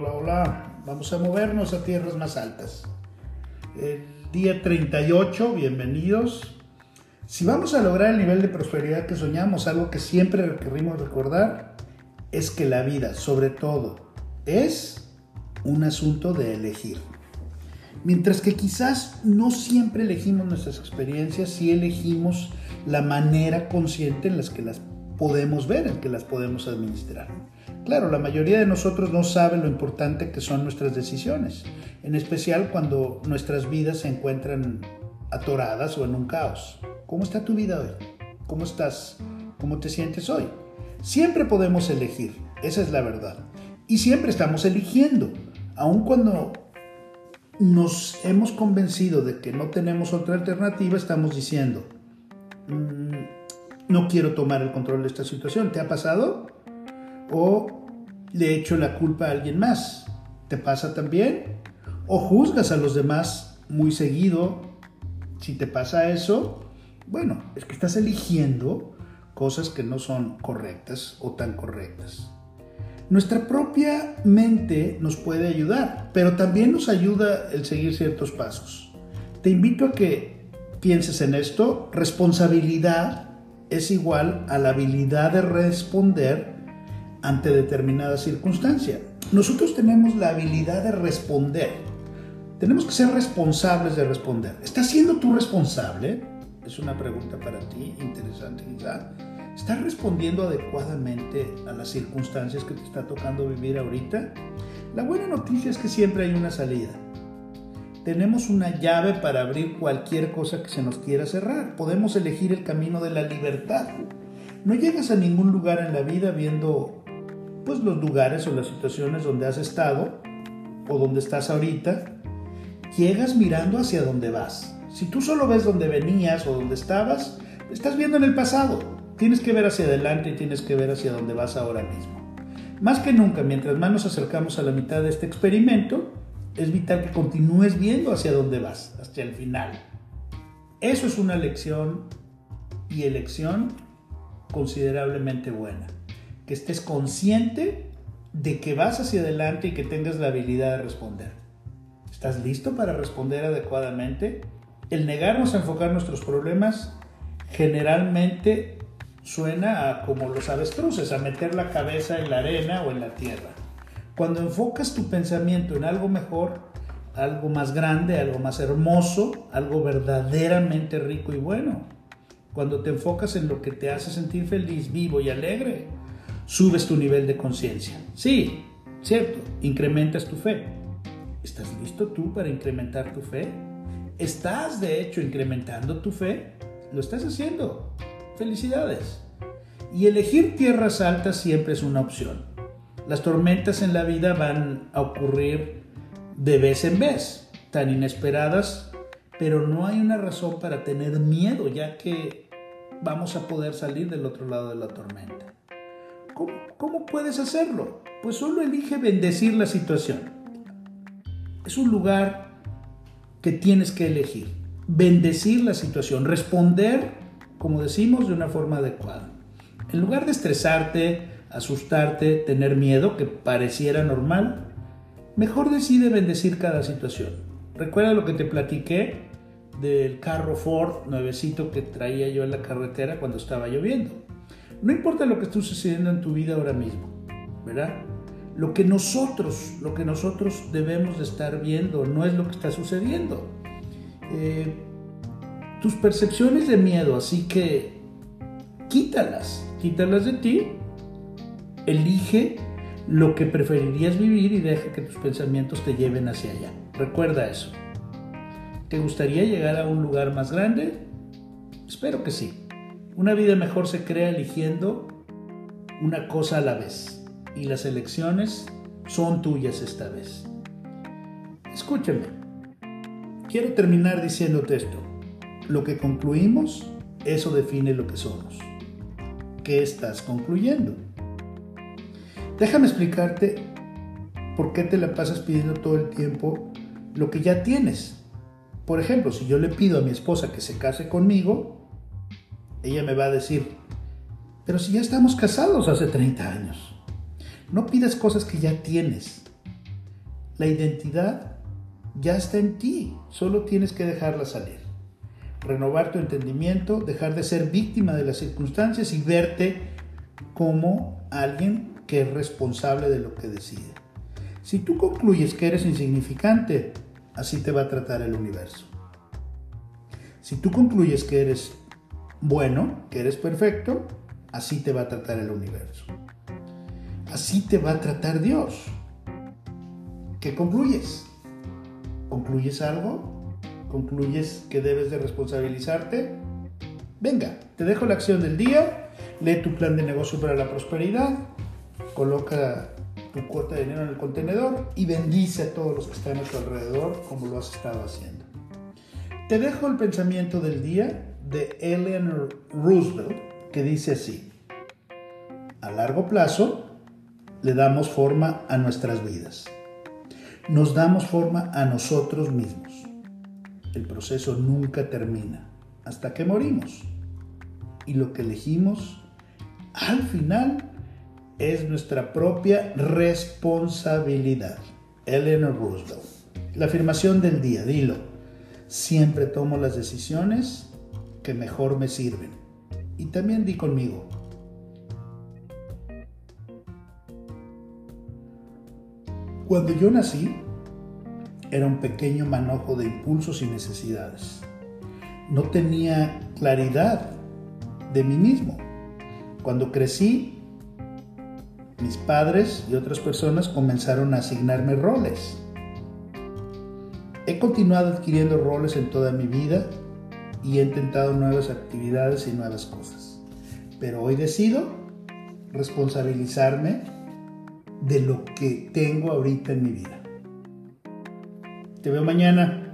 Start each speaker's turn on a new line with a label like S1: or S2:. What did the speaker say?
S1: hola, hola. Vamos a movernos a tierras más altas. El día 38, bienvenidos. Si vamos a lograr el nivel de prosperidad que soñamos, algo que siempre requerimos recordar es que la vida, sobre todo, es un asunto de elegir. Mientras que quizás no siempre elegimos nuestras experiencias, sí elegimos la manera consciente en la que las podemos ver, en que las podemos administrar. Claro, la mayoría de nosotros no sabe lo importante que son nuestras decisiones, en especial cuando nuestras vidas se encuentran atoradas o en un caos. ¿Cómo está tu vida hoy? ¿Cómo estás? ¿Cómo te sientes hoy? Siempre podemos elegir, esa es la verdad. Y siempre estamos eligiendo, aun cuando nos hemos convencido de que no tenemos otra alternativa, estamos diciendo, mm, no quiero tomar el control de esta situación. ¿Te ha pasado? ¿O le echo la culpa a alguien más? ¿Te pasa también? ¿O juzgas a los demás muy seguido? Si te pasa eso, bueno, es que estás eligiendo cosas que no son correctas o tan correctas. Nuestra propia mente nos puede ayudar, pero también nos ayuda el seguir ciertos pasos. Te invito a que pienses en esto. Responsabilidad es igual a la habilidad de responder ante determinada circunstancia. Nosotros tenemos la habilidad de responder. Tenemos que ser responsables de responder. ¿Estás siendo tú responsable? Es una pregunta para ti interesante quizá. ¿Estás respondiendo adecuadamente a las circunstancias que te está tocando vivir ahorita? La buena noticia es que siempre hay una salida. Tenemos una llave para abrir cualquier cosa que se nos quiera cerrar. Podemos elegir el camino de la libertad. No llegas a ningún lugar en la vida viendo pues los lugares o las situaciones donde has estado o donde estás ahorita. Llegas mirando hacia donde vas. Si tú solo ves donde venías o donde estabas, estás viendo en el pasado. Tienes que ver hacia adelante y tienes que ver hacia donde vas ahora mismo. Más que nunca, mientras más nos acercamos a la mitad de este experimento, es vital que continúes viendo hacia dónde vas, hasta el final. Eso es una lección y elección considerablemente buena. Que estés consciente de que vas hacia adelante y que tengas la habilidad de responder. ¿Estás listo para responder adecuadamente? El negarnos a enfocar nuestros problemas generalmente suena a como los avestruces, a meter la cabeza en la arena o en la tierra. Cuando enfocas tu pensamiento en algo mejor, algo más grande, algo más hermoso, algo verdaderamente rico y bueno, cuando te enfocas en lo que te hace sentir feliz, vivo y alegre, subes tu nivel de conciencia. Sí, cierto, incrementas tu fe. ¿Estás listo tú para incrementar tu fe? ¿Estás de hecho incrementando tu fe? Lo estás haciendo. Felicidades. Y elegir tierras altas siempre es una opción. Las tormentas en la vida van a ocurrir de vez en vez, tan inesperadas, pero no hay una razón para tener miedo, ya que vamos a poder salir del otro lado de la tormenta. ¿Cómo, cómo puedes hacerlo? Pues solo elige bendecir la situación. Es un lugar que tienes que elegir. Bendecir la situación, responder como decimos, de una forma adecuada. En lugar de estresarte, asustarte, tener miedo, que pareciera normal, mejor decide bendecir cada situación. Recuerda lo que te platiqué del carro Ford nuevecito que traía yo en la carretera cuando estaba lloviendo. No importa lo que esté sucediendo en tu vida ahora mismo, ¿verdad? Lo que nosotros, lo que nosotros debemos de estar viendo no es lo que está sucediendo. Eh, tus percepciones de miedo, así que quítalas, quítalas de ti, elige lo que preferirías vivir y deja que tus pensamientos te lleven hacia allá. Recuerda eso. ¿Te gustaría llegar a un lugar más grande? Espero que sí. Una vida mejor se crea eligiendo una cosa a la vez y las elecciones son tuyas esta vez. Escúchame. Quiero terminar diciéndote esto. Lo que concluimos, eso define lo que somos. ¿Qué estás concluyendo? Déjame explicarte por qué te la pasas pidiendo todo el tiempo lo que ya tienes. Por ejemplo, si yo le pido a mi esposa que se case conmigo, ella me va a decir, pero si ya estamos casados hace 30 años, no pidas cosas que ya tienes, La identidad ya está en ti, solo tienes que dejarla salir. Renovar tu entendimiento, dejar de ser víctima de las circunstancias y verte como alguien que es responsable de lo que decide. Si tú concluyes que eres insignificante, así te va a tratar el universo. Si tú concluyes que eres bueno, que eres perfecto, así te va a tratar el universo. Así te va a tratar Dios. ¿Qué concluyes? ¿Concluyes algo? ¿Concluyes que debes de responsabilizarte? Venga, te dejo la acción del día, lee tu plan de negocio para la prosperidad, coloca tu cuota de dinero en el contenedor y bendice a todos los que están a tu alrededor como lo has estado haciendo. Te dejo el pensamiento del día de Eleanor Roosevelt que dice así, a largo plazo le damos forma a nuestras vidas nos damos forma a nosotros mismos. El proceso nunca termina hasta que morimos. Y lo que elegimos al final es nuestra propia responsabilidad. Eleanor Roosevelt. La afirmación del día, dilo. Siempre tomo las decisiones que mejor me sirven. Y también di conmigo, Cuando yo nací, era un pequeño manojo de impulsos y necesidades. No tenía claridad de mí mismo. Cuando crecí, mis padres y otras personas comenzaron a asignarme roles. He continuado adquiriendo roles en toda mi vida y he intentado nuevas actividades y nuevas cosas. Pero hoy decido responsabilizarme de lo que tengo ahorita en mi vida. Te veo mañana.